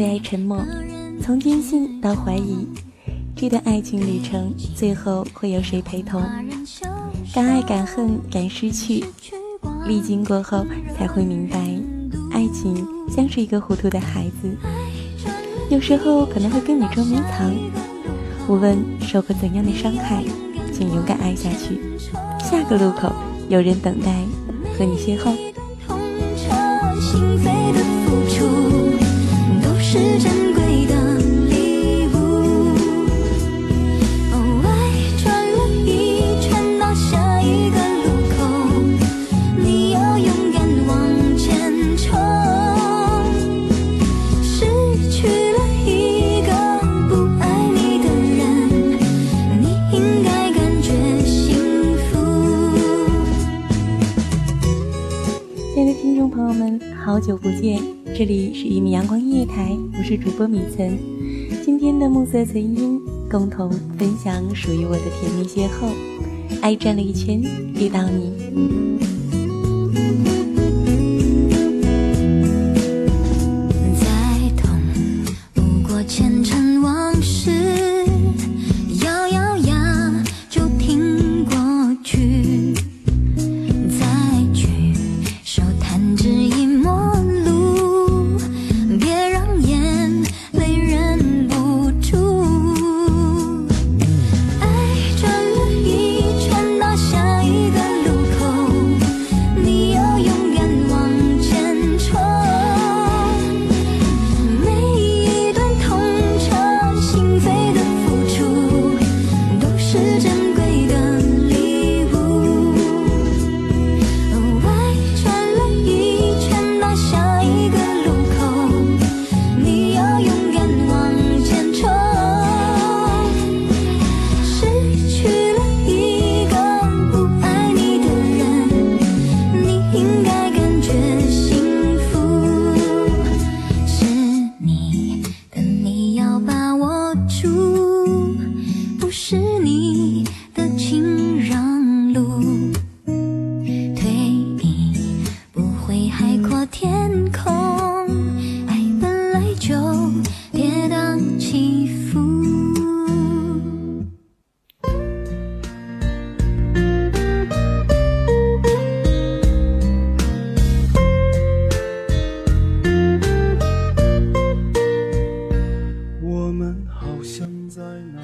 最爱沉默，从坚信到怀疑，这段爱情旅程最后会有谁陪同？敢爱敢恨敢失去，历经过后才会明白，爱情像是一个糊涂的孩子，有时候可能会跟你捉迷藏。无论受过怎样的伤害，请勇敢爱下去。下个路口有人等待和你邂逅。这里是一米阳光音乐台，我是主播米岑。今天的暮色曾音，共同分享属于我的甜蜜邂逅。爱转了一圈，遇到你。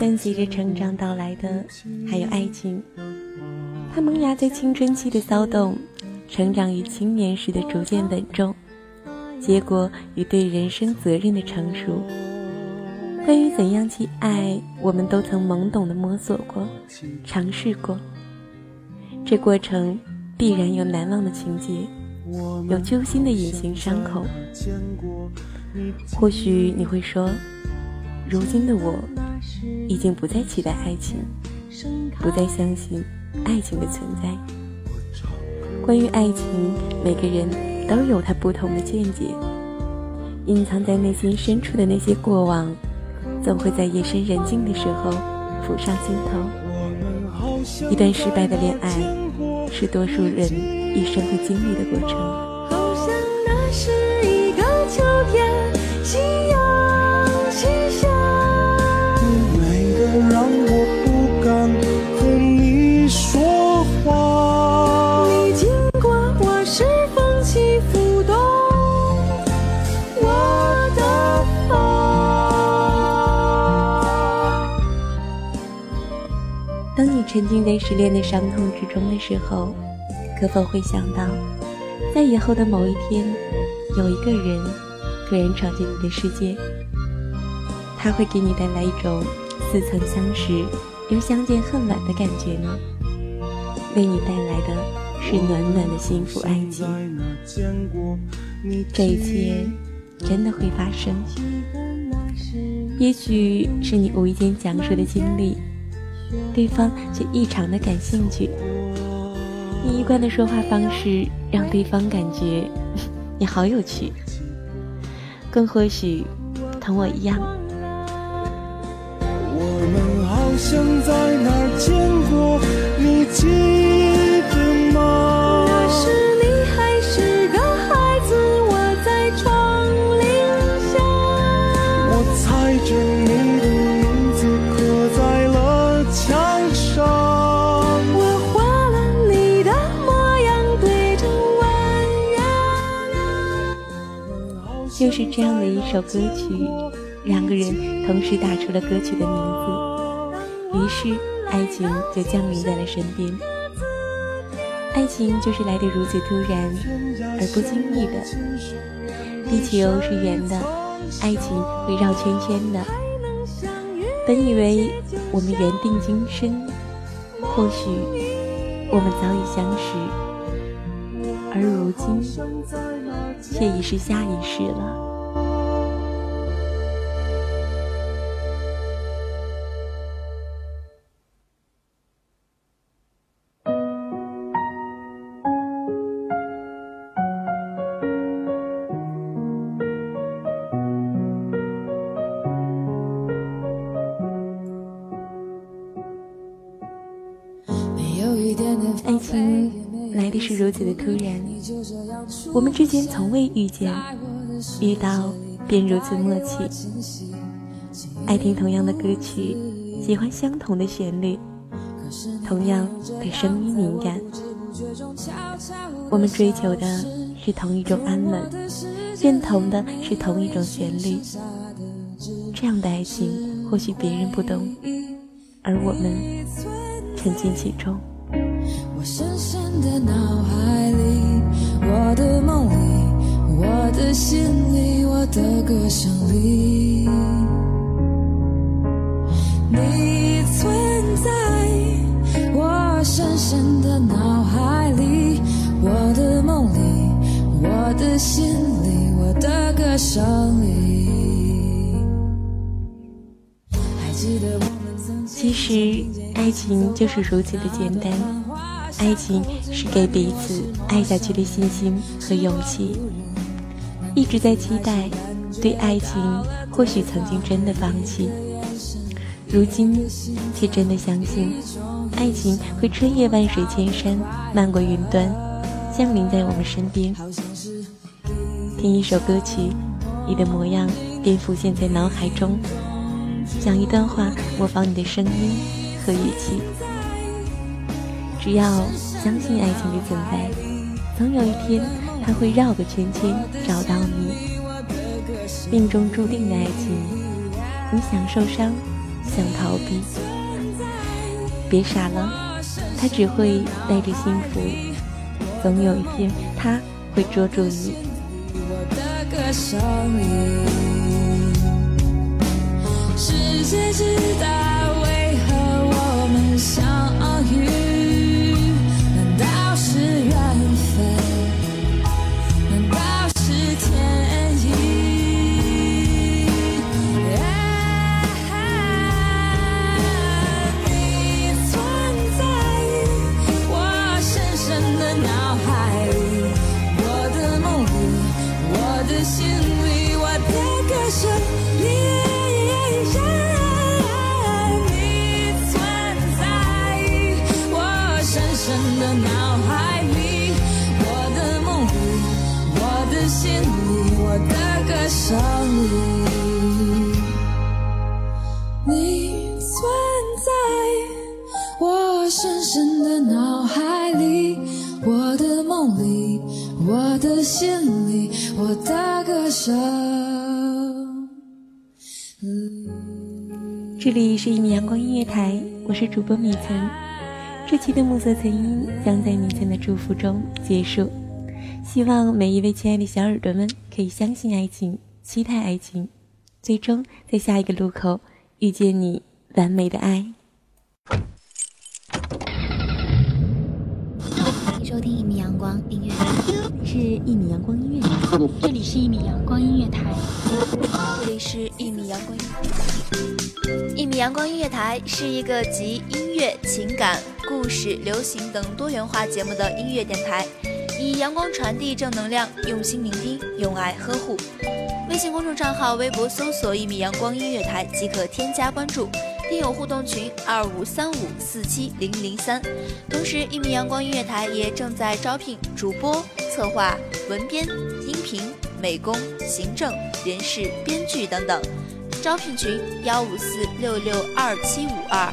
伴随着成长到来的，还有爱情。它萌芽在青春期的骚动，成长于青年时的逐渐稳重，结果与对人生责任的成熟。关于怎样去爱，我们都曾懵懂的摸索过，尝试过。这过程必然有难忘的情节，有揪心的隐形伤口。或许你会说，如今的我。已经不再期待爱情，不再相信爱情的存在。关于爱情，每个人都有他不同的见解。隐藏在内心深处的那些过往，总会在夜深人静的时候浮上心头。一段失败的恋爱，是多数人一生会经历的过程。好像那是一个秋天。沉浸在失恋的伤痛之中的时候，可否会想到，在以后的某一天，有一个人突然闯进你的世界，他会给你带来一种似曾相识又相见恨晚的感觉呢？为你带来的是暖暖的幸福爱情。这一切真的会发生？也许是你无意间讲述的经历，对方却异常的感兴趣。你一贯的说话方式让对方感觉 你好有趣，更或许同我一样。我们好像在哪就是这样的一首歌曲，两个人同时打出了歌曲的名字，于是爱情就降临在了身边。爱情就是来得如此突然而不经意的。地球是圆的，爱情会绕圈圈的。本以为我们缘定今生，或许我们早已相识，而如今却已是下一世了。是如此的突然，我们之间从未遇见，遇到便如此默契。爱听同样的歌曲，喜欢相同的旋律，同样对声音敏感。我们追求的是同一种安稳，认同的是同一种旋律。这样的爱情，或许别人不懂，而我们沉浸其中。的脑海里，我的梦里，我的心里，我的歌声里，你存在。我深深的脑海里，我的梦里，我的心里，我的歌声里。还记得我们曾其实，爱情就是如此的简单。爱情是给彼此爱下去的信心和勇气。一直在期待，对爱情或许曾经真的放弃，如今却真的相信，爱情会穿越万水千山，漫过云端，降临在我们身边。听一首歌曲，你的模样便浮现在脑海中。讲一段话，模仿你的声音和语气。只要相信爱情的存在，总有一天它会绕个圈圈找到你。命中注定的爱情，你想受伤，想逃避，别傻了，它只会带着幸福。总有一天，它会捉住你。世界之大，为何我们相的歌声里。你存在我深深的脑海里，我的梦里，我的心里，我的歌声。这里是一米阳光音乐台，我是主播米岑。这期的暮色曾音将在米岑的祝福中结束。希望每一位亲爱的小耳朵们可以相信爱情期待爱情最终在下一个路口遇见你完美的爱。欢迎收听一米阳光音乐这是一米阳光音乐台。这里是一米阳光音乐台这里是一米阳光一米阳光音乐台是一个集音乐情感故事流行等多元化节目的音乐电台。以阳光传递正能量，用心聆听，用爱呵护。微信公众账号、微博搜索“一米阳光音乐台”即可添加关注。听友互动群二五三五四七零零三，同时一米阳光音乐台也正在招聘主播、策划、文编、音频、美工、行政、人事、编剧等等，招聘群幺五四六六二七五二，